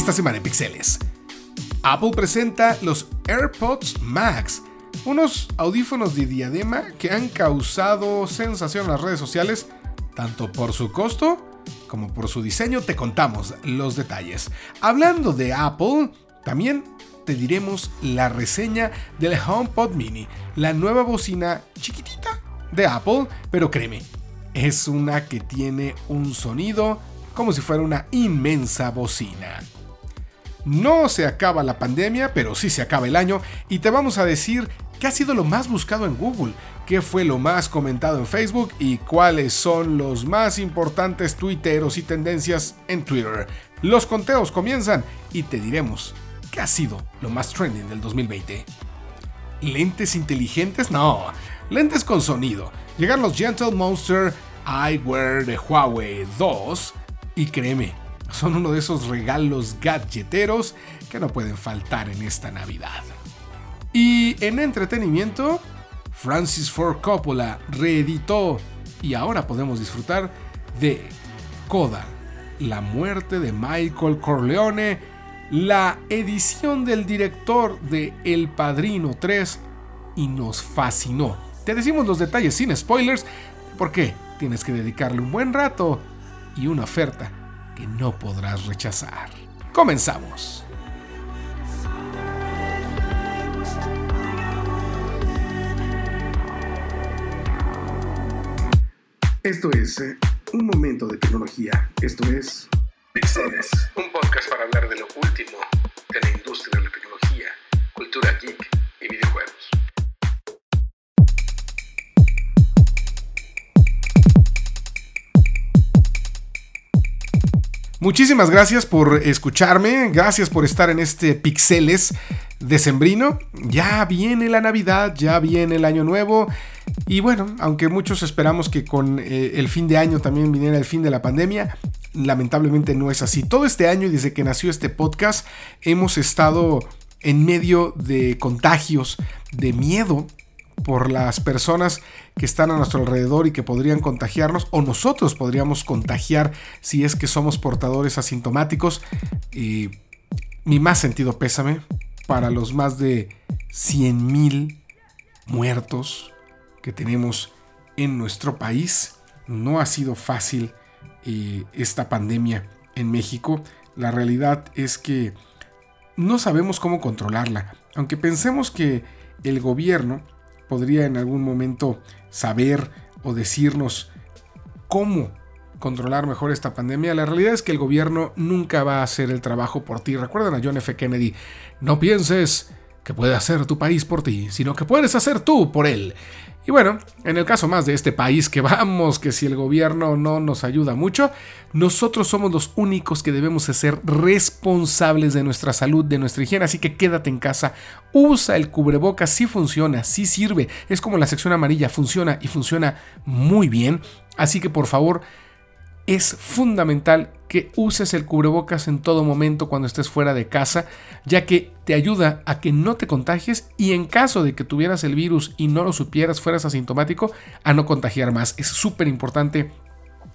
esta semana en Pixeles. Apple presenta los AirPods Max, unos audífonos de diadema que han causado sensación en las redes sociales, tanto por su costo como por su diseño. Te contamos los detalles. Hablando de Apple, también te diremos la reseña del HomePod Mini, la nueva bocina chiquitita de Apple, pero créeme, es una que tiene un sonido como si fuera una inmensa bocina. No se acaba la pandemia, pero sí se acaba el año y te vamos a decir qué ha sido lo más buscado en Google, qué fue lo más comentado en Facebook y cuáles son los más importantes tuiteros y tendencias en Twitter. Los conteos comienzan y te diremos qué ha sido lo más trending del 2020. ¿Lentes inteligentes? No, lentes con sonido. Llegan los Gentle Monster Eyewear de Huawei 2 y créeme, son uno de esos regalos gadgeteros que no pueden faltar en esta Navidad. Y en entretenimiento, Francis Ford Coppola reeditó y ahora podemos disfrutar de Coda, la muerte de Michael Corleone, la edición del director de El Padrino 3 y nos fascinó. Te decimos los detalles sin spoilers porque tienes que dedicarle un buen rato y una oferta que no podrás rechazar. Comenzamos. Esto es eh, un momento de tecnología. Esto es Pixeles, un podcast para hablar de lo último de la industria de la tecnología, cultura geek y videojuegos. Muchísimas gracias por escucharme, gracias por estar en este Pixeles decembrino. Ya viene la Navidad, ya viene el Año Nuevo. Y bueno, aunque muchos esperamos que con eh, el fin de año también viniera el fin de la pandemia, lamentablemente no es así. Todo este año desde que nació este podcast hemos estado en medio de contagios, de miedo por las personas que están a nuestro alrededor y que podrían contagiarnos o nosotros podríamos contagiar si es que somos portadores asintomáticos. Y mi más sentido pésame para los más de 100 mil muertos que tenemos en nuestro país. No ha sido fácil eh, esta pandemia en México. La realidad es que no sabemos cómo controlarla. Aunque pensemos que el gobierno podría en algún momento saber o decirnos cómo controlar mejor esta pandemia, la realidad es que el gobierno nunca va a hacer el trabajo por ti. Recuerdan a John F. Kennedy, no pienses que puede hacer tu país por ti, sino que puedes hacer tú por él. Y bueno, en el caso más de este país que vamos, que si el gobierno no nos ayuda mucho, nosotros somos los únicos que debemos ser responsables de nuestra salud, de nuestra higiene, así que quédate en casa, usa el cubrebocas, si funciona, si sirve, es como la sección amarilla, funciona y funciona muy bien, así que por favor, es fundamental que uses el cubrebocas en todo momento cuando estés fuera de casa, ya que te ayuda a que no te contagies y en caso de que tuvieras el virus y no lo supieras, fueras asintomático, a no contagiar más. Es súper importante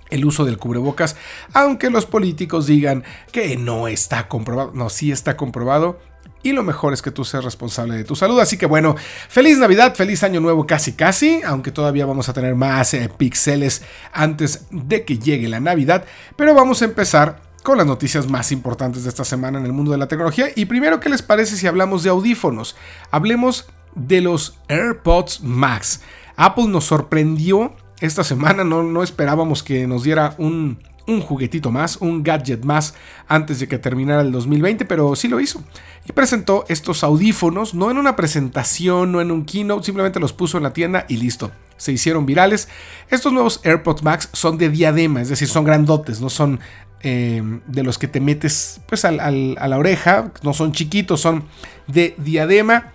el uso del cubrebocas, aunque los políticos digan que no está comprobado. No, sí está comprobado y lo mejor es que tú seas responsable de tu salud. Así que bueno, feliz Navidad, feliz Año Nuevo casi casi, aunque todavía vamos a tener más eh, pixeles antes de que llegue la Navidad, pero vamos a empezar con las noticias más importantes de esta semana en el mundo de la tecnología. Y primero, ¿qué les parece si hablamos de audífonos? Hablemos de los AirPods Max. Apple nos sorprendió esta semana, no, no esperábamos que nos diera un un juguetito más, un gadget más antes de que terminara el 2020, pero sí lo hizo. Y presentó estos audífonos, no en una presentación, no en un keynote, simplemente los puso en la tienda y listo. Se hicieron virales. Estos nuevos AirPods Max son de diadema, es decir, son grandotes, no son eh, de los que te metes pues a la oreja, no son chiquitos, son de diadema.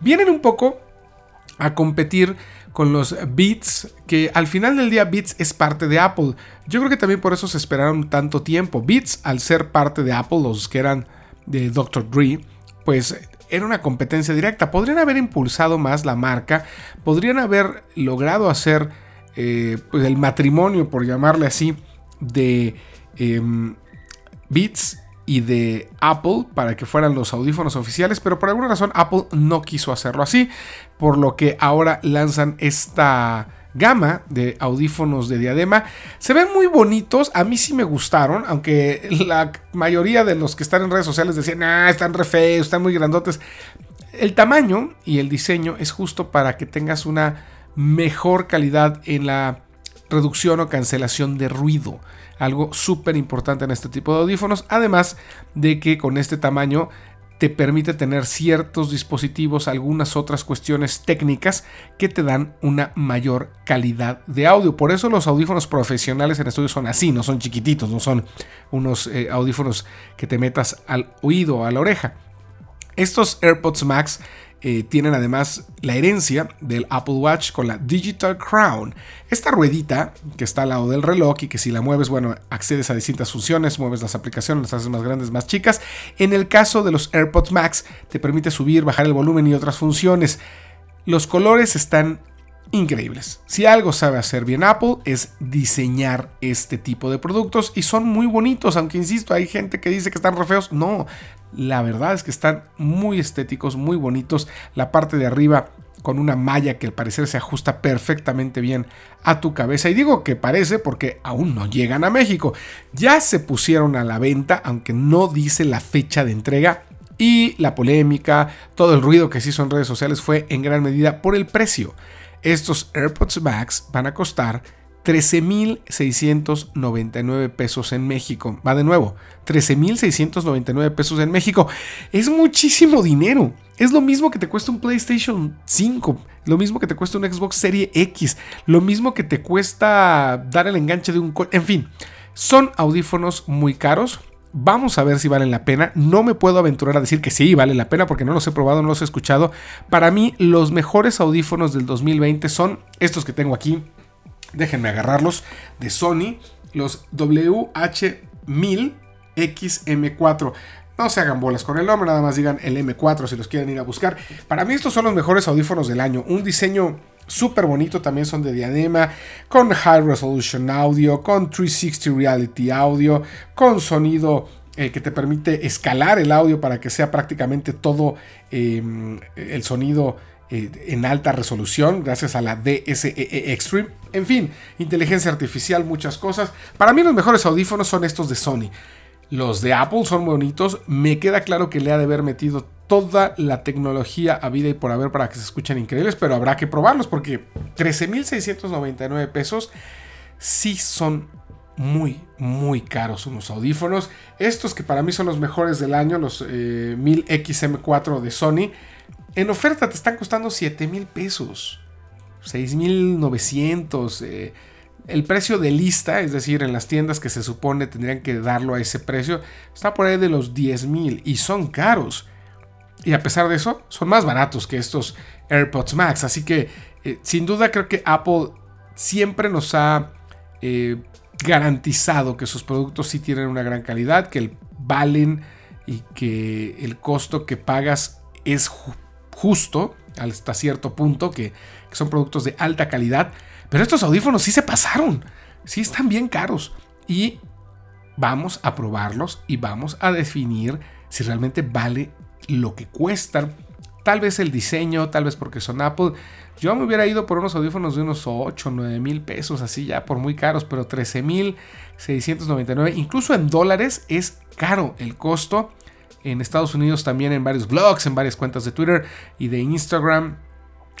Vienen un poco a competir con los Beats, que al final del día Beats es parte de Apple. Yo creo que también por eso se esperaron tanto tiempo. Beats, al ser parte de Apple, los que eran de Dr. Dre, pues era una competencia directa. Podrían haber impulsado más la marca, podrían haber logrado hacer eh, pues el matrimonio, por llamarle así, de em, Beats y de Apple para que fueran los audífonos oficiales, pero por alguna razón Apple no quiso hacerlo así, por lo que ahora lanzan esta gama de audífonos de diadema. Se ven muy bonitos, a mí sí me gustaron, aunque la mayoría de los que están en redes sociales decían, ah, están re feos, están muy grandotes. El tamaño y el diseño es justo para que tengas una mejor calidad en la reducción o cancelación de ruido. Algo súper importante en este tipo de audífonos. Además de que con este tamaño te permite tener ciertos dispositivos, algunas otras cuestiones técnicas que te dan una mayor calidad de audio. Por eso los audífonos profesionales en estudio son así, no son chiquititos, no son unos eh, audífonos que te metas al oído o a la oreja. Estos AirPods Max eh, tienen además la herencia del Apple Watch con la Digital Crown. Esta ruedita que está al lado del reloj y que si la mueves, bueno, accedes a distintas funciones, mueves las aplicaciones, las haces más grandes, más chicas. En el caso de los AirPods Max, te permite subir, bajar el volumen y otras funciones. Los colores están increíbles. Si algo sabe hacer bien Apple es diseñar este tipo de productos y son muy bonitos, aunque insisto, hay gente que dice que están re feos. No, la verdad es que están muy estéticos, muy bonitos. La parte de arriba con una malla que al parecer se ajusta perfectamente bien a tu cabeza. Y digo que parece porque aún no llegan a México. Ya se pusieron a la venta, aunque no dice la fecha de entrega. Y la polémica, todo el ruido que se hizo en redes sociales fue en gran medida por el precio. Estos AirPods Max van a costar 13.699 pesos en México. Va de nuevo, 13.699 pesos en México. Es muchísimo dinero. Es lo mismo que te cuesta un PlayStation 5, lo mismo que te cuesta un Xbox Serie X, lo mismo que te cuesta dar el enganche de un... En fin, son audífonos muy caros, Vamos a ver si valen la pena. No me puedo aventurar a decir que sí, vale la pena porque no los he probado, no los he escuchado. Para mí, los mejores audífonos del 2020 son estos que tengo aquí. Déjenme agarrarlos. De Sony, los WH1000XM4. No se hagan bolas con el nombre, nada más digan el M4 si los quieren ir a buscar. Para mí estos son los mejores audífonos del año. Un diseño súper bonito, también son de diadema, con High Resolution Audio, con 360 Reality Audio, con sonido eh, que te permite escalar el audio para que sea prácticamente todo em, el sonido eh, en alta resolución gracias a la DSEE e Extreme. En fin, inteligencia artificial, muchas cosas. Para mí los mejores audífonos son estos de Sony. Los de Apple son bonitos. Me queda claro que le ha de haber metido toda la tecnología a vida y por haber para que se escuchen increíbles, pero habrá que probarlos porque 13.699 pesos sí son muy, muy caros unos audífonos. Estos que para mí son los mejores del año, los 1000XM4 eh, de Sony, en oferta te están costando 7.000 pesos, 6.900. Eh, el precio de lista, es decir, en las tiendas que se supone tendrían que darlo a ese precio, está por ahí de los 10.000 y son caros. Y a pesar de eso, son más baratos que estos AirPods Max. Así que eh, sin duda creo que Apple siempre nos ha eh, garantizado que sus productos sí tienen una gran calidad, que valen y que el costo que pagas es justo hasta cierto punto, que, que son productos de alta calidad. Pero estos audífonos sí se pasaron, sí están bien caros. Y vamos a probarlos y vamos a definir si realmente vale lo que cuestan. Tal vez el diseño, tal vez porque son Apple. Yo me hubiera ido por unos audífonos de unos 8, 9 mil pesos, así ya por muy caros, pero 13 mil 699, incluso en dólares es caro el costo. En Estados Unidos también en varios blogs, en varias cuentas de Twitter y de Instagram,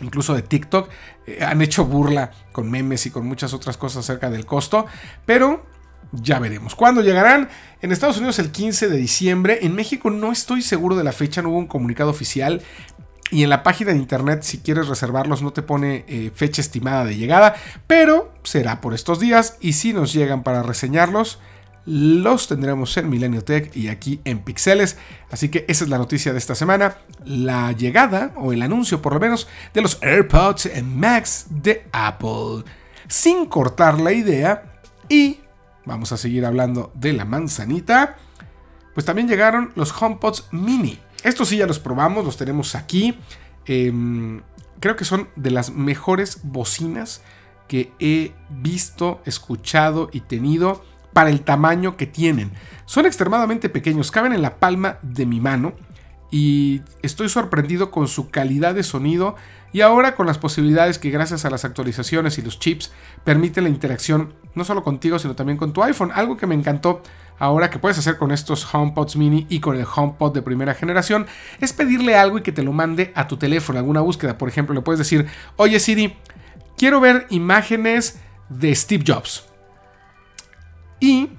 incluso de TikTok, eh, han hecho burla con memes y con muchas otras cosas acerca del costo, pero ya veremos. ¿Cuándo llegarán? En Estados Unidos el 15 de diciembre. En México no estoy seguro de la fecha, no hubo un comunicado oficial. Y en la página de internet, si quieres reservarlos, no te pone eh, fecha estimada de llegada. Pero será por estos días. Y si nos llegan para reseñarlos, los tendremos en Milenio Tech y aquí en Pixeles. Así que esa es la noticia de esta semana. La llegada, o el anuncio por lo menos, de los AirPods Max de Apple. Sin cortar la idea y vamos a seguir hablando de la manzanita, pues también llegaron los HomePods Mini. Estos sí ya los probamos, los tenemos aquí. Em, creo que son de las mejores bocinas que he visto, escuchado y tenido para el tamaño que tienen. Son extremadamente pequeños, caben en la palma de mi mano y estoy sorprendido con su calidad de sonido y ahora con las posibilidades que gracias a las actualizaciones y los chips permite la interacción no solo contigo sino también con tu iPhone. Algo que me encantó ahora que puedes hacer con estos HomePods mini y con el HomePod de primera generación es pedirle algo y que te lo mande a tu teléfono, alguna búsqueda. Por ejemplo, le puedes decir, oye Siri, quiero ver imágenes de Steve Jobs. Y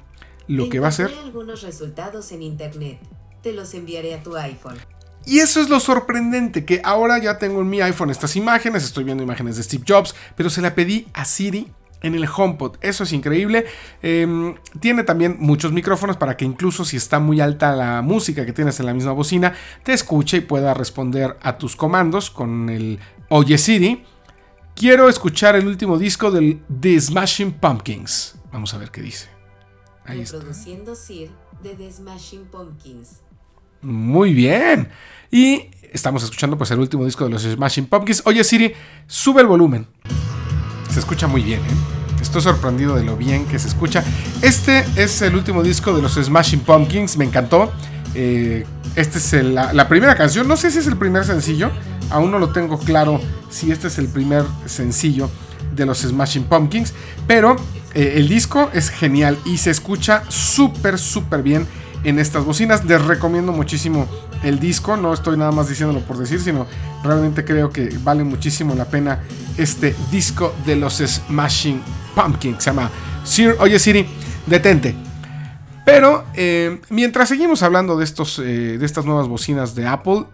lo que va a hacer... algunos resultados en internet. Te los enviaré a tu iPhone. Y eso es lo sorprendente, que ahora ya tengo en mi iPhone estas imágenes, estoy viendo imágenes de Steve Jobs, pero se la pedí a Siri en el HomePod. Eso es increíble. Em, tiene también muchos micrófonos para que incluso si está muy alta la música que tienes en la misma bocina, te escuche y pueda responder a tus comandos con el Oye Siri. Quiero escuchar el último disco del The Smashing Pumpkins. Vamos a ver qué dice. Ahí está. Sir de The Smashing Pumpkins. Muy bien. Y estamos escuchando pues el último disco de los Smashing Pumpkins. Oye Siri, sube el volumen. Se escucha muy bien, ¿eh? Estoy sorprendido de lo bien que se escucha. Este es el último disco de los Smashing Pumpkins, me encantó. Eh, esta es la, primera canción, no sé si es el primer sencillo, aún no lo tengo claro si este es el primer sencillo de los Smashing Pumpkins, pero eh, el disco es genial y se escucha súper, súper bien en estas bocinas. Les recomiendo muchísimo el disco, no estoy nada más diciéndolo por decir, sino realmente creo que vale muchísimo la pena este disco de los Smashing Pumpkins. Se llama Sir, oye Siri, detente. Pero eh, mientras seguimos hablando de, estos, eh, de estas nuevas bocinas de Apple,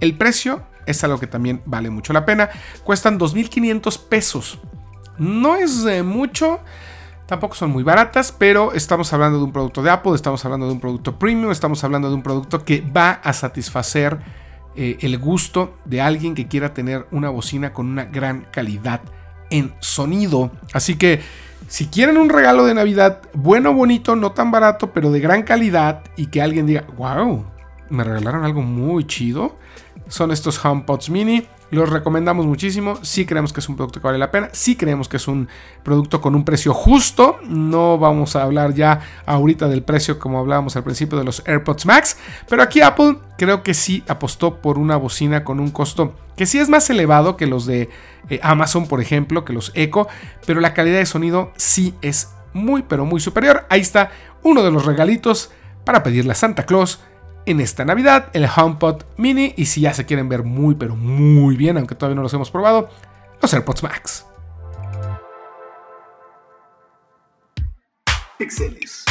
el precio es algo que también vale mucho la pena. Cuestan 2.500 pesos. No es mucho, Tampoco son muy baratas, pero estamos hablando de un producto de Apple, estamos hablando de un producto premium, estamos hablando de un producto que va a satisfacer eh, el gusto de alguien que quiera tener una bocina con una gran calidad en sonido. Así que si quieren un regalo de Navidad bueno, bonito, no tan barato, pero de gran calidad y que alguien diga, wow, me regalaron algo muy chido, son estos HomePods mini. Los recomendamos muchísimo. Sí creemos que es un producto que vale la pena. Sí creemos que es un producto con un precio justo. No vamos a hablar ya ahorita del precio como hablábamos al principio de los AirPods Max. Pero aquí Apple creo que sí apostó por una bocina con un costo que sí es más elevado que los de eh, Amazon, por ejemplo, que los Echo. Pero la calidad de sonido sí es muy, pero muy superior. Ahí está uno de los regalitos para pedirle a Santa Claus en esta Navidad, el HomePod Mini y si ya se quieren ver muy pero muy bien, aunque todavía no los hemos probado, los AirPods Max. Pixeles.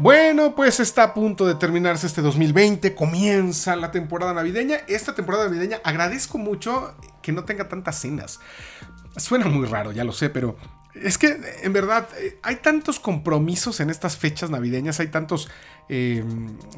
Bueno, pues está a punto de terminarse este 2020, comienza la temporada navideña. Esta temporada navideña agradezco mucho que no tenga tantas cenas. Suena muy raro, ya lo sé, pero es que en verdad hay tantos compromisos en estas fechas navideñas, hay tantos eh,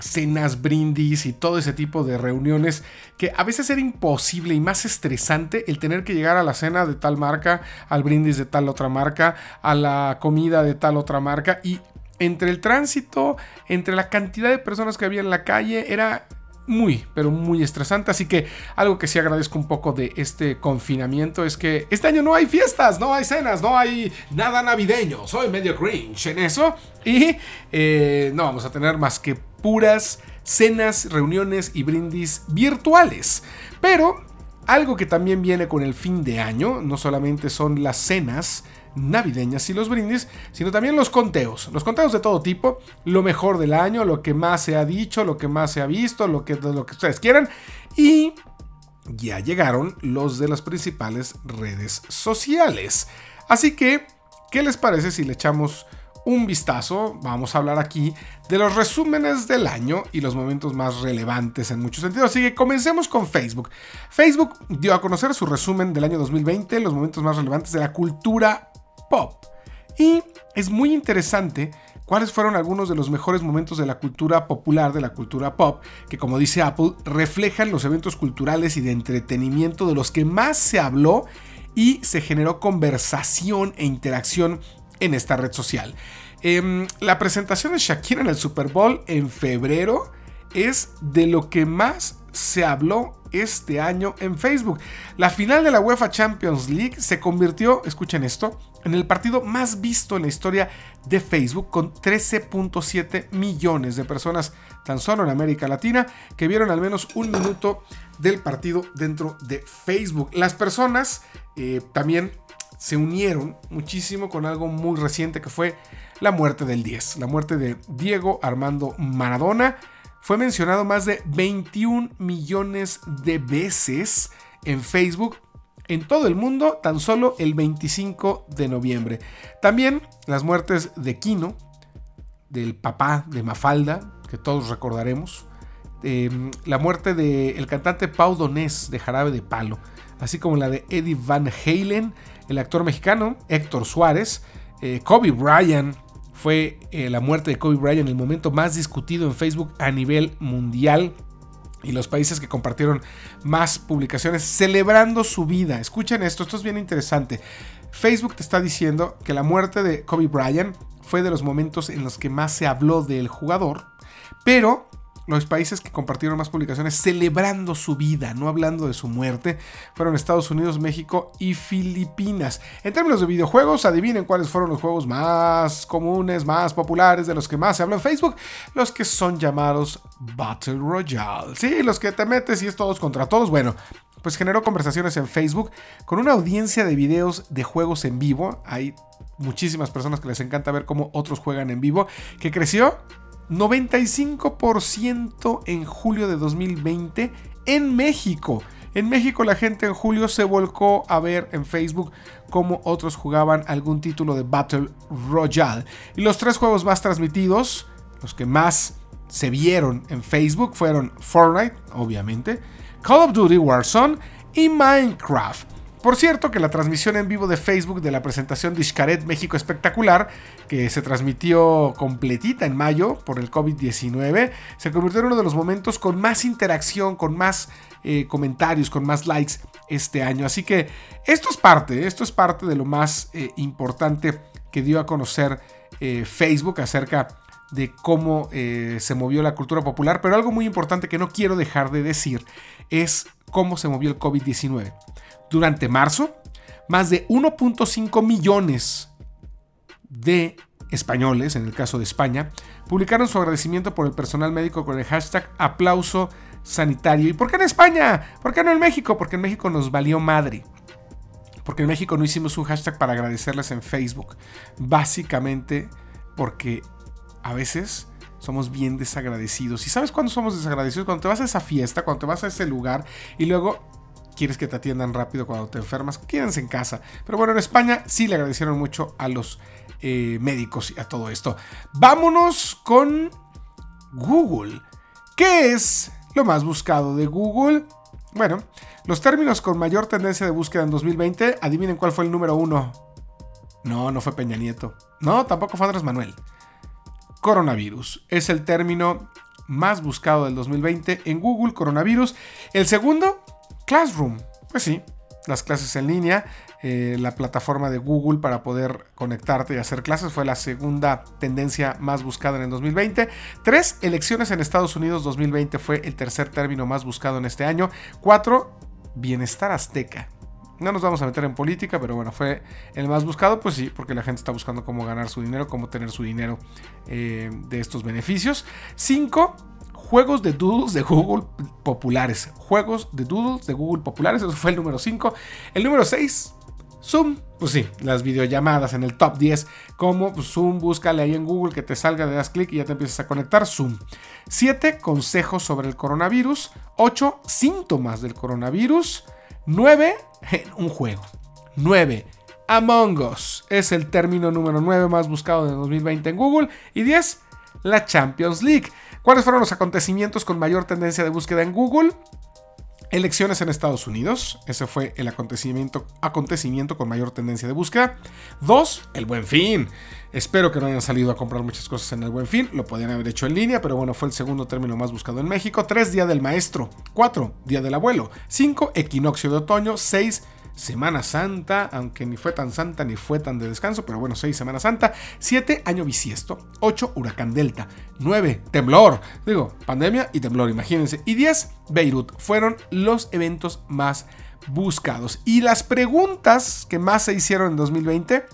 cenas, brindis y todo ese tipo de reuniones que a veces era imposible y más estresante el tener que llegar a la cena de tal marca, al brindis de tal otra marca, a la comida de tal otra marca y entre el tránsito, entre la cantidad de personas que había en la calle, era muy, pero muy estresante. Así que algo que sí agradezco un poco de este confinamiento es que este año no hay fiestas, no hay cenas, no hay nada navideño. Soy medio cringe en eso. Y eh, no vamos a tener más que puras cenas, reuniones y brindis virtuales. Pero algo que también viene con el fin de año, no solamente son las cenas, navideñas y los brindis, sino también los conteos, los conteos de todo tipo, lo mejor del año, lo que más se ha dicho, lo que más se ha visto, lo que, lo que ustedes quieran. Y ya llegaron los de las principales redes sociales. Así que, ¿qué les parece si le echamos un vistazo? Vamos a hablar aquí de los resúmenes del año y los momentos más relevantes en muchos sentidos. Así que comencemos con Facebook. Facebook dio a conocer su resumen del año 2020, los momentos más relevantes de la cultura pop. Y es muy interesante cuáles fueron algunos de los mejores momentos de la cultura popular, de la cultura pop, que como dice Apple, reflejan los eventos culturales y de entretenimiento de los que más se habló y se generó conversación e interacción en esta red social. Em, la presentación de Shakira en el Super Bowl en febrero es de lo que más se habló este año en Facebook. La final de la UEFA Champions League se convirtió, escuchen esto, en el partido más visto en la historia de Facebook con 13.7 millones de personas tan solo en América Latina que vieron al menos un minuto del partido dentro de Facebook. Las personas eh, también se unieron muchísimo con algo muy reciente que fue la muerte del 10, la muerte de Diego Armando Maradona fue mencionado más de 21 millones de veces en Facebook en todo el mundo tan solo el 25 de noviembre. También las muertes de Kino, del papá de Mafalda, que todos recordaremos. Em, la muerte del cantante Pau Donés de Jarabe de Palo, así como la de Eddie Van Halen, el actor mexicano Héctor Suárez, eh, Kobe Bryant, fue eh, la muerte de Kobe Bryant el momento más discutido en Facebook a nivel mundial y los países que compartieron más publicaciones celebrando su vida. Escuchen esto, esto es bien interesante. Facebook te está diciendo que la muerte de Kobe Bryant fue de los momentos en los que más se habló del jugador, pero los países que compartieron más publicaciones celebrando su vida, no hablando de su muerte, fueron Estados Unidos, México y Filipinas. En términos de videojuegos, adivinen cuáles fueron los juegos más comunes, más populares, de los que más se habla en Facebook, los que son llamados Battle Royale. Sí, los que te metes y es todos contra todos. Bueno, pues generó conversaciones en Facebook con una audiencia de videos de juegos en vivo. Hay muchísimas personas que les encanta ver cómo otros juegan en vivo, que creció 95% en julio de 2020 en México. En México la gente en julio se volcó a ver en Facebook cómo otros jugaban algún título de Battle Royale. Y los tres juegos más transmitidos, los que más se vieron en Facebook, fueron Fortnite, obviamente, Call of Duty Warzone y Minecraft. Por cierto, que la transmisión en vivo de Facebook de la presentación de Xcaret México Espectacular, que se transmitió completita en mayo por el COVID-19, se convirtió en uno de los momentos con más interacción, con más eh, comentarios, con más likes este año. Así que esto es parte, esto es parte de lo más eh, importante que dio a conocer eh, Facebook acerca de cómo se movió la cultura popular, pero algo muy importante que no quiero dejar de decir es cómo se movió el COVID-19. Durante marzo, más de 1.5 millones de españoles, en el caso de España, publicaron su agradecimiento por el personal médico con el hashtag aplauso sanitario. ¿Y por qué en España? ¿Por qué no en México? Porque en México nos valió madre. Porque en México no hicimos un hashtag para agradecerles en Facebook. Básicamente porque a veces somos bien desagradecidos. ¿Y sabes cuándo somos desagradecidos? Cuando te vas a esa fiesta, cuando te vas a ese lugar y luego quieres que te atiendan rápido cuando te enfermas, quédense en casa. Pero bueno, en España sí le agradecieron mucho a los eh, médicos y a todo esto. Vámonos con Google. ¿Qué es lo más buscado de Google? Bueno, los términos con mayor tendencia de búsqueda en 2020, adivinen cuál fue el número uno. No, no fue Peña Nieto. No, tampoco fue Andrés Manuel. Coronavirus. Es el término más buscado del 2020 en Google, coronavirus. El segundo, Classroom. Pues sí, las clases en línea, eh, la plataforma de Google para poder conectarte y hacer clases fue la segunda tendencia más buscada en el 2020. Tres, elecciones en Estados Unidos 2020 fue el tercer término más buscado en este año. Cuatro, bienestar azteca. No nos vamos a meter en política, pero bueno, fue el más buscado, pues sí, porque la gente está buscando cómo ganar su dinero, cómo tener su dinero eh, de estos beneficios. Cinco, juegos de doodles de Google populares. Juegos de doodles de Google populares. Eso fue el número 5. El número 6, Zoom. Pues sí, las videollamadas en el top 10. Como pues, Zoom, búscale ahí en Google que te salga, le das clic y ya te empiezas a conectar. Zoom. 7. Consejos sobre el coronavirus. 8. Síntomas del coronavirus. 9. Un juego. 9. Among Us es el término número 9 más buscado de 2020 en Google. Y 10. La Champions League. ¿Cuáles fueron los acontecimientos con mayor tendencia de búsqueda en Google? Elecciones en Estados Unidos, ese fue el acontecimiento, acontecimiento con mayor tendencia de búsqueda. Dos, el buen fin. Espero que no hayan salido a comprar muchas cosas en el buen fin, lo podían haber hecho en línea, pero bueno, fue el segundo término más buscado en México. Tres, Día del Maestro. Cuatro, Día del Abuelo. Cinco, Equinoccio de Otoño. Seis, Semana Santa, aunque ni fue tan santa ni fue tan de descanso, pero bueno, 6 Semana Santa. 7 Año Bisiesto. 8 Huracán Delta. 9 Temblor. Digo, pandemia y temblor, imagínense. Y 10 Beirut. Fueron los eventos más buscados. Y las preguntas que más se hicieron en 2020.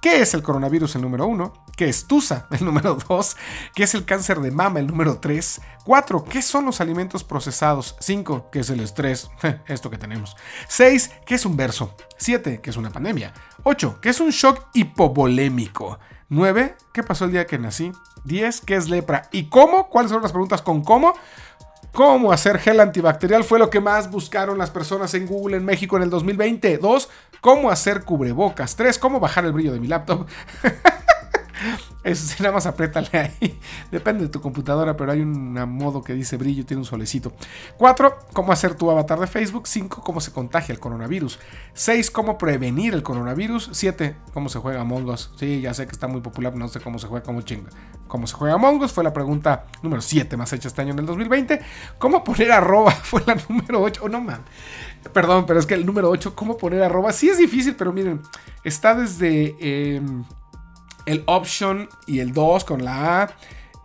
¿Qué es el coronavirus el número 1? ¿Qué es TUSA el número 2? ¿Qué es el cáncer de mama el número 3? 4. ¿Qué son los alimentos procesados? 5. ¿Qué es el estrés? Esto que tenemos. 6. ¿Qué es un verso? 7. ¿Qué es una pandemia? 8. ¿Qué es un shock hipovolémico? 9. ¿Qué pasó el día que nací? 10. ¿Qué es lepra? ¿Y cómo? ¿Cuáles son las preguntas con cómo? ¿Cómo hacer gel antibacterial? Fue lo que más buscaron las personas en Google en México en el 2020. 2. ¿Cómo hacer cubrebocas? 3. ¿Cómo bajar el brillo de mi laptop? Eso nada más apriétale ahí. Depende de tu computadora, pero hay un modo que dice brillo, tiene un solecito. 4. Cómo hacer tu avatar de Facebook. 5. Cómo se contagia el coronavirus. 6. Cómo prevenir el coronavirus. 7. Cómo se juega Among Us. Sí, ya sé que está muy popular, no sé cómo se juega, cómo chinga. ¿Cómo se juega Among Us? Fue la pregunta número 7 más hecha este año en el 2020. ¿Cómo poner arroba? Fue la número 8. Oh, no, man. Perdón, pero es que el número 8, ¿cómo poner arroba? Sí es difícil, pero miren, está desde... Em, el option y el 2 con la A,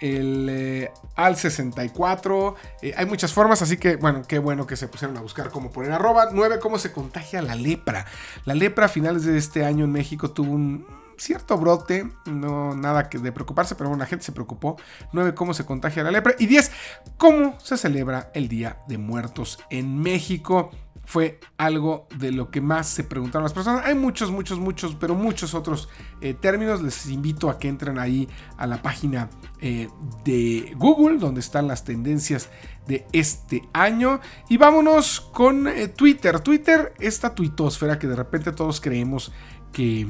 el eh, al 64. Eh, hay muchas formas, así que bueno, qué bueno que se pusieron a buscar cómo poner arroba. 9. Cómo se contagia la lepra. La lepra a finales de este año en México tuvo un cierto brote, no nada que de preocuparse, pero bueno, la gente se preocupó. 9. Cómo se contagia la lepra. Y 10. Cómo se celebra el Día de Muertos en México fue algo de lo que más se preguntaron las personas. Hay muchos, muchos, muchos, pero muchos otros eh, términos. Les invito a que entren ahí a la página eh, de Google, donde están las tendencias de este año. Y vámonos con eh, Twitter. Twitter, esta tuitosfera que de repente todos creemos que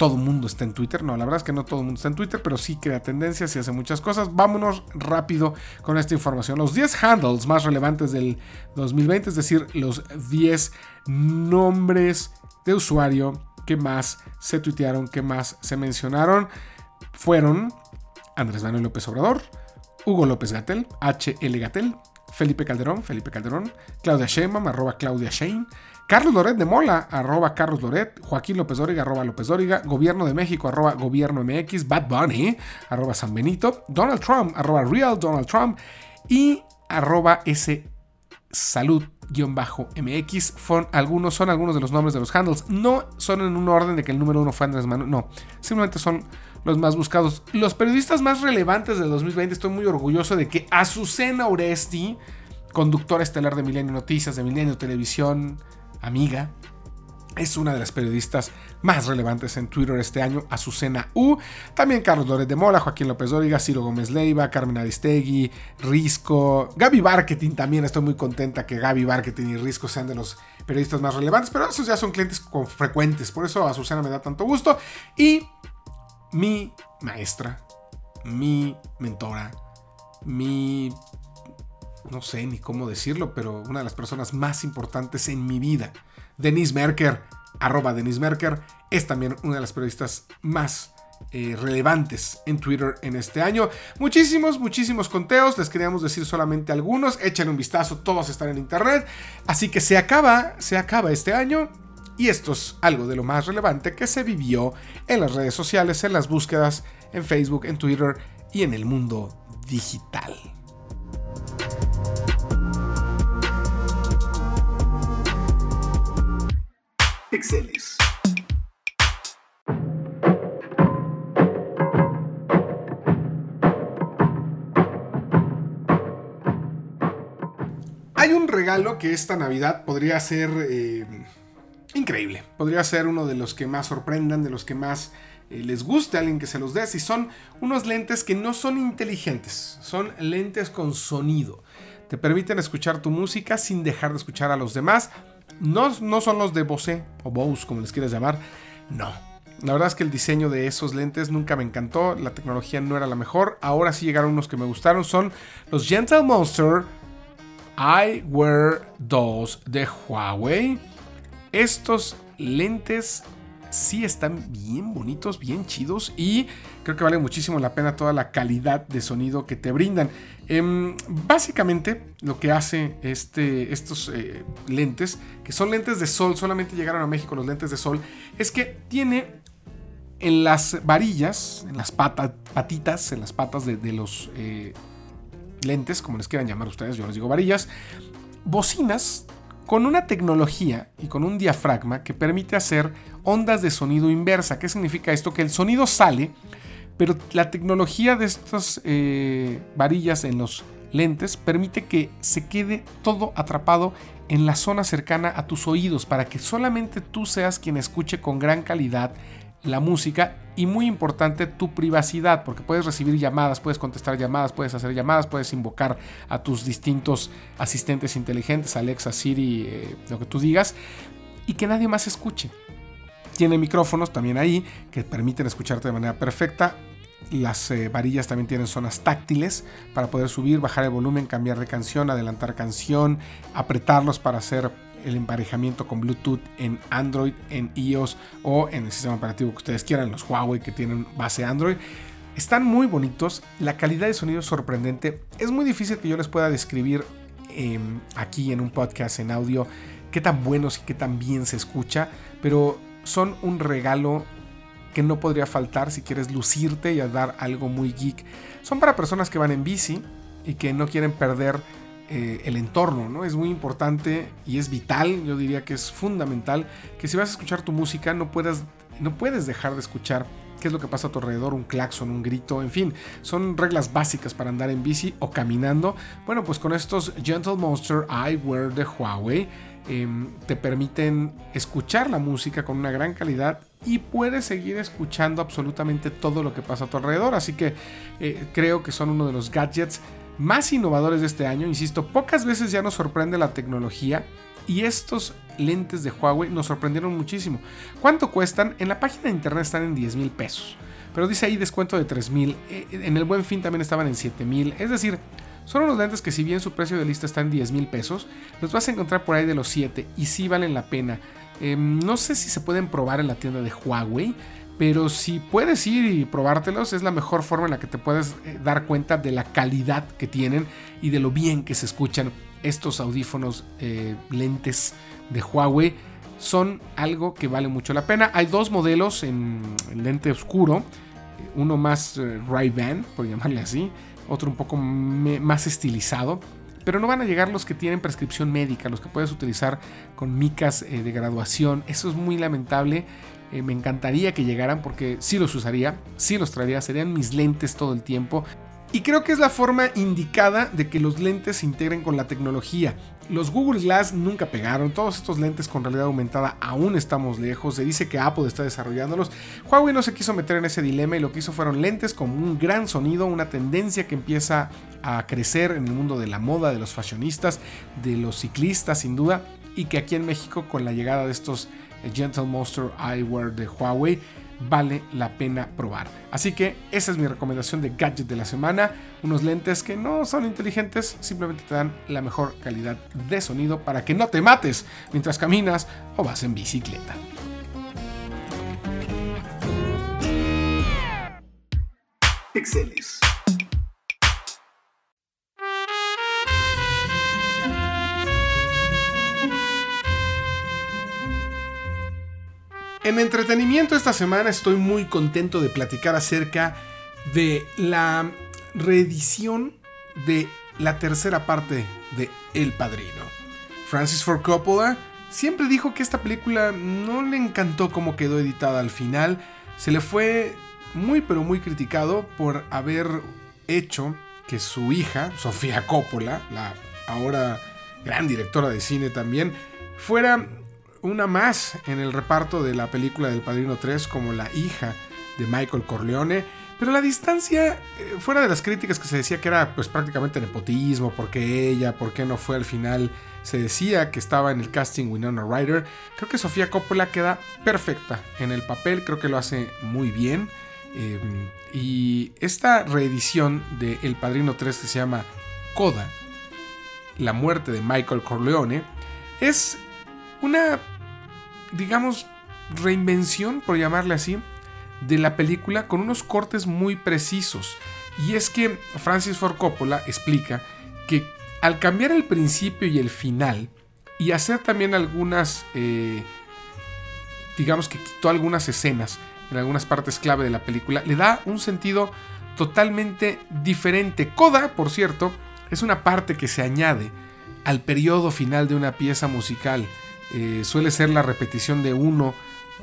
todo el mundo está en Twitter. No, la verdad es que no todo el mundo está en Twitter, pero sí crea tendencias y hace muchas cosas. Vámonos rápido con esta información. Los 10 handles más relevantes del 2020, es decir, los 10 nombres de usuario que más se tuitearon, que más se mencionaron, fueron Andrés Manuel López Obrador, Hugo López Gatel, HL Gatel, Felipe Calderón, Felipe Calderón, Claudia Sheinbaum, Claudia Shein, Carlos Loret de Mola, arroba Carlos Loret, Joaquín López Dóriga, arroba López Dóriga, Gobierno de México, arroba Gobierno MX, Bad Bunny, arroba San Benito, Donald Trump, arroba Real Donald Trump y arroba S salud-mx. Algunos son algunos de los nombres de los handles. No son en un orden de que el número uno fue Andrés Manuel. No, simplemente son los más buscados. Los periodistas más relevantes del 2020, estoy muy orgulloso de que Azucena Oresti, conductora estelar de Milenio Noticias, de Milenio Televisión, amiga. Es una de las periodistas más relevantes en Twitter este año, Azucena U. También Carlos Loret de Mola, Joaquín López Dóriga, Ciro Gómez Leiva, Carmen Aristegui, Risco, Gaby Marketing también. Estoy muy contenta que Gaby Marketing y Risco sean de los periodistas más relevantes, pero esos ya son clientes frecuentes. Por eso Azucena me da tanto gusto. Y mi maestra, mi mentora, mi no sé ni cómo decirlo, pero una de las personas más importantes en mi vida, Denise Merker, arroba Denise Merker, es también una de las periodistas más eh, relevantes en Twitter en este año. Muchísimos, muchísimos conteos, les queríamos decir solamente algunos, echen un vistazo, todos están en internet, así que se acaba, se acaba este año. Y esto es algo de lo más relevante que se vivió en las redes sociales, en las búsquedas, en Facebook, en Twitter y en el mundo digital. Píxeles. Hay un regalo que esta Navidad podría ser eh, increíble. Podría ser uno de los que más sorprendan, de los que más eh, les guste a alguien que se los dé. Y son unos lentes que no son inteligentes, son lentes con sonido. Te permiten escuchar tu música sin dejar de escuchar a los demás no, son los de Bose o Bose, como les quieras llamar. No. La verdad es que el diseño de esos lentes nunca me encantó. La tecnología no era la mejor. Ahora sí llegaron unos que me gustaron. Son los Gentle Monster Eyewear 2 de Huawei. Estos lentes sí están bien bonitos, bien chidos y creo que vale muchísimo la pena toda la calidad de sonido que te brindan. Em, básicamente lo que hace este, estos eh, lentes, que son lentes de sol, solamente llegaron a México los lentes de sol, es que tiene en las varillas, en las patitas, en las patas de, los eh, lentes, como les quieran llamar ustedes, yo les digo varillas, bocinas con una tecnología y con un diafragma que permite hacer ondas de sonido inversa. ¿Qué significa esto? Que el sonido sale, pero la tecnología de estas eh, varillas en los lentes permite que se quede todo atrapado en la zona cercana a tus oídos para que solamente tú seas quien escuche con gran calidad la música y muy importante tu privacidad, porque puedes recibir llamadas, puedes contestar llamadas, puedes hacer llamadas, puedes invocar a tus distintos asistentes inteligentes, Alexa, Siri, eh, lo que tú digas, y que nadie más escuche. Tiene micrófonos también ahí que permiten escucharte de manera perfecta. Las eh, varillas también tienen zonas táctiles para poder subir, bajar el volumen, cambiar de canción, adelantar canción, apretarlos para hacer el emparejamiento con Bluetooth en Android, en iOS o en el sistema operativo que ustedes quieran, los Huawei que tienen base Android. Están muy bonitos, la calidad de sonido es sorprendente. Es muy difícil que yo les pueda describir em, aquí en un podcast en audio qué tan buenos y qué tan bien se escucha, pero son un regalo que no podría faltar si quieres lucirte y dar algo muy geek. Son para personas que van en bici y que no quieren perder eh, el entorno, ¿no? Es muy importante y es vital, yo diría que es fundamental, que si vas a escuchar tu música no puedas, no puedes dejar de escuchar qué es lo que pasa a tu alrededor, un claxon, un grito, en fin, son reglas básicas para andar en bici o caminando. Bueno, pues con estos Gentle Monster Eyewear de Huawei em, te permiten escuchar la música con una gran calidad y puedes seguir escuchando absolutamente todo lo que pasa a tu alrededor. Así que eh, creo que son uno de los gadgets más innovadores de este año. Insisto, pocas veces ya nos sorprende la tecnología y estos lentes de Huawei nos sorprendieron muchísimo. ¿Cuánto cuestan? En la página de internet están en 10 mil pesos. Pero dice ahí descuento de 3 mil. Eh, en el buen fin también estaban en 7 mil. Es decir, son unos lentes que si bien su precio de lista está en 10 mil pesos, los vas a encontrar por ahí de los 7 y sí valen la pena. Em, no sé si se pueden probar en la tienda de Huawei. Pero si puedes ir y probártelos, es la mejor forma en la que te puedes eh, dar cuenta de la calidad que tienen y de lo bien que se escuchan estos audífonos eh, lentes de Huawei. Son algo que vale mucho la pena. Hay dos modelos en, lente oscuro. Uno más eh, Ray-Ban, por llamarle así. Otro un poco más estilizado pero no van a llegar los que tienen prescripción médica, los que puedes utilizar con micas de graduación. Eso es muy lamentable eh, me encantaría que llegaran porque sí los usaría, sí los traería, serían mis lentes todo el tiempo. Y creo que es la forma indicada de que los lentes se integren con la tecnología. Los Google Glass nunca pegaron, todos estos lentes con realidad aumentada aún estamos lejos, se dice que Apple está desarrollándolos. Huawei no se quiso meter en ese dilema y lo que hizo fueron lentes con un gran sonido, una tendencia que empieza a crecer en el mundo de la moda, de los fashionistas, de los ciclistas sin duda, y que aquí en México con la llegada de estos Gentle Monster Eyewear de Huawei vale la pena probar. Así que esa es mi recomendación de gadget de la semana. Unos lentes que no son inteligentes, simplemente te dan la mejor calidad de sonido para que no te mates mientras caminas o vas en bicicleta. Pixeles. En entretenimiento esta semana estoy muy contento de platicar acerca de la reedición de la tercera parte de El Padrino. Francis Ford Coppola siempre dijo que esta película no le encantó cómo quedó editada al final. Se le fue muy pero muy criticado por haber hecho que su hija, Sofía Coppola, la ahora gran directora de cine también, fuera una más en el reparto de la película del Padrino 3 como la hija de Michael Corleone. Pero la distancia, eh, fuera de las críticas que se decía que era pues prácticamente nepotismo, porque ella, por qué no fue al final, se decía que estaba en el casting Winona Ryder, creo que Sofía Coppola queda perfecta en el papel, creo que lo hace muy bien. Em, y esta reedición de El Padrino 3 que se llama Coda, la muerte de Michael Corleone, es una, digamos, reinvención, por llamarle así, de la película con unos cortes muy precisos. Y es que Francis Ford Coppola explica que al cambiar el principio y el final, y hacer también algunas, eh, digamos que quitó algunas escenas en algunas partes clave de la película, le da un sentido totalmente diferente. Coda, por cierto, es una parte que se añade al periodo final de una pieza musical. Eh, suele ser la repetición de uno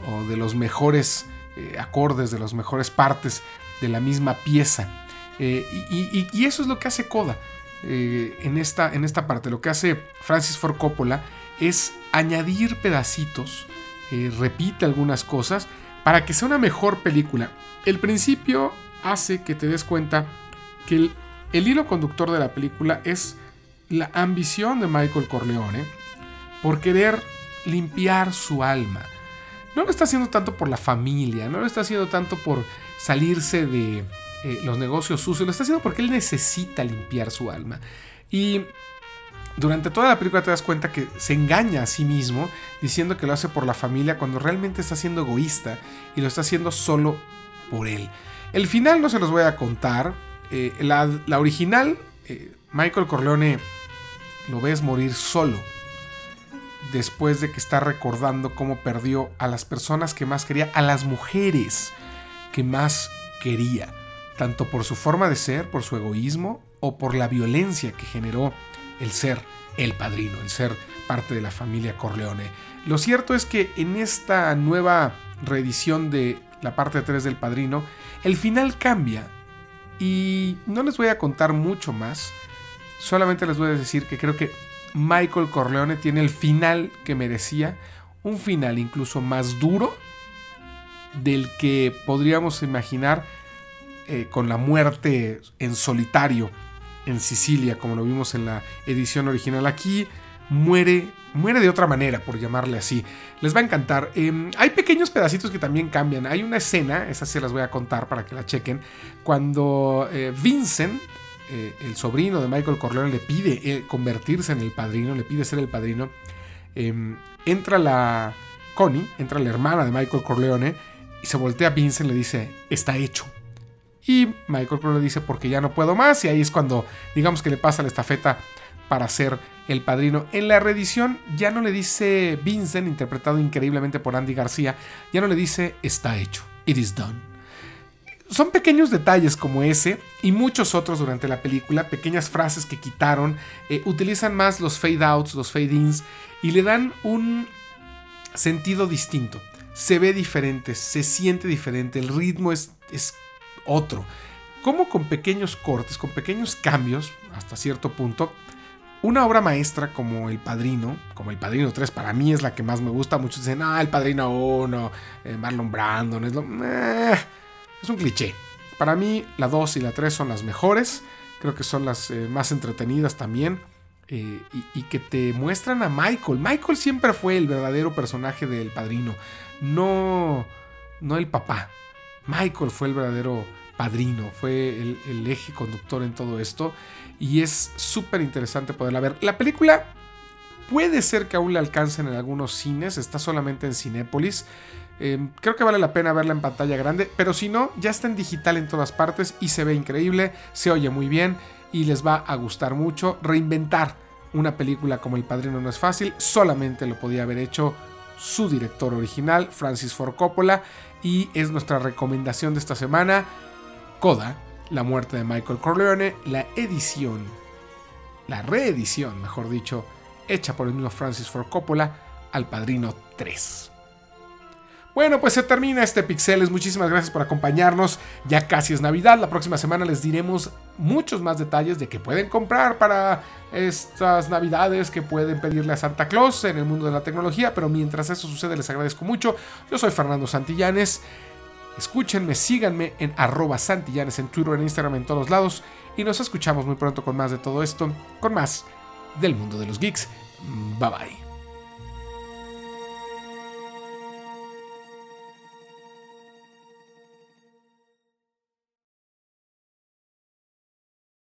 o de los mejores eh, acordes, de las mejores partes de la misma pieza. y, y, eso es lo que hace Coda. Eh, en, esta, en esta parte. Lo que hace Francis Ford Coppola es añadir pedacitos, eh, repite algunas cosas para que sea una mejor película. El principio hace que te des cuenta que el hilo conductor de la película es la ambición de Michael Corleone por querer limpiar su alma. No lo está haciendo tanto por la familia, no lo está haciendo tanto por salirse de, eh, los negocios sucios, lo está haciendo porque él necesita limpiar su alma. Y durante toda la película te das cuenta que se engaña a sí mismo diciendo que lo hace por la familia cuando realmente está siendo egoísta y lo está haciendo solo por él. El final no se los voy a contar. Eh, la, original, eh, Michael Corleone lo ves morir solo después de que está recordando cómo perdió a las personas que más quería, a las mujeres que más quería tanto por su forma de ser, por su egoísmo o por la violencia que generó el ser el padrino, el ser parte de la familia Corleone. Lo cierto es que en esta nueva reedición de la parte 3 del padrino, el final cambia y no les voy a contar mucho más, solamente les voy a decir que creo que Michael Corleone tiene el final que merecía, un final incluso más duro del que podríamos imaginar eh, con la muerte en solitario en Sicilia, como lo vimos en la edición original. Aquí muere, muere de otra manera, por llamarle así. Les va a encantar. Em, hay pequeños pedacitos que también cambian. Hay una escena, esa se las voy a contar para que la chequen, cuando eh, Vincent, eh, el sobrino de Michael Corleone, le pide convertirse en el padrino, le pide ser el padrino. Em, entra la Connie, entra la hermana de Michael Corleone, y se voltea a Vincent y le dice, está hecho. Y Michael le dice porque ya no puedo más y ahí es cuando digamos que le pasa la estafeta para ser el padrino. En la reedición ya no le dice Vincent, interpretado increíblemente por Andy García, ya no le dice está hecho, it is done. Son pequeños detalles como ese y muchos otros durante la película, pequeñas frases que quitaron, eh, utilizan más los fade outs, los fade ins y le dan un sentido distinto. Se ve diferente, se siente diferente, el ritmo es, es otro. Como con pequeños cortes, con pequeños cambios, hasta cierto punto, una obra maestra como El Padrino, como El Padrino 3, para mí es la que más me gusta. Muchos dicen, ah, El Padrino 1, eh, Marlon Brandon, es lo. Eh, es un cliché. Para mí, la 2 y la 3 son las mejores. Creo que son las eh, más entretenidas también. y, y, que te muestran a Michael. Michael siempre fue el verdadero personaje del padrino. No, no el papá. Michael fue el verdadero padrino, fue el, eje conductor en todo esto y es súper interesante poderla ver. La película puede ser que aún la alcancen en algunos cines, está solamente en Cinépolis. Em, creo que vale la pena verla en pantalla grande, pero si no, ya está en digital en todas partes y se ve increíble, se oye muy bien y les va a gustar mucho. Reinventar una película como El Padrino no es fácil, solamente lo podía haber hecho su director original, Francis Ford Coppola, y es nuestra recomendación de esta semana, Coda, la muerte de Michael Corleone, la edición, la reedición, mejor dicho, hecha por el mismo Francis Ford Coppola, al Padrino 3. Bueno, pues se termina este Pixeles. Muchísimas gracias por acompañarnos. Ya casi es Navidad. La próxima semana les diremos muchos más detalles de qué pueden comprar para estas Navidades, que pueden pedirle a Santa Claus en el mundo de la tecnología. Pero mientras eso sucede, les agradezco mucho. Yo soy Fernando Santillanes. Escúchenme, síganme en arroba Santillanes en Twitter, en Instagram, en todos lados. Y nos escuchamos muy pronto con más de todo esto, con más del mundo de los geeks. Bye bye.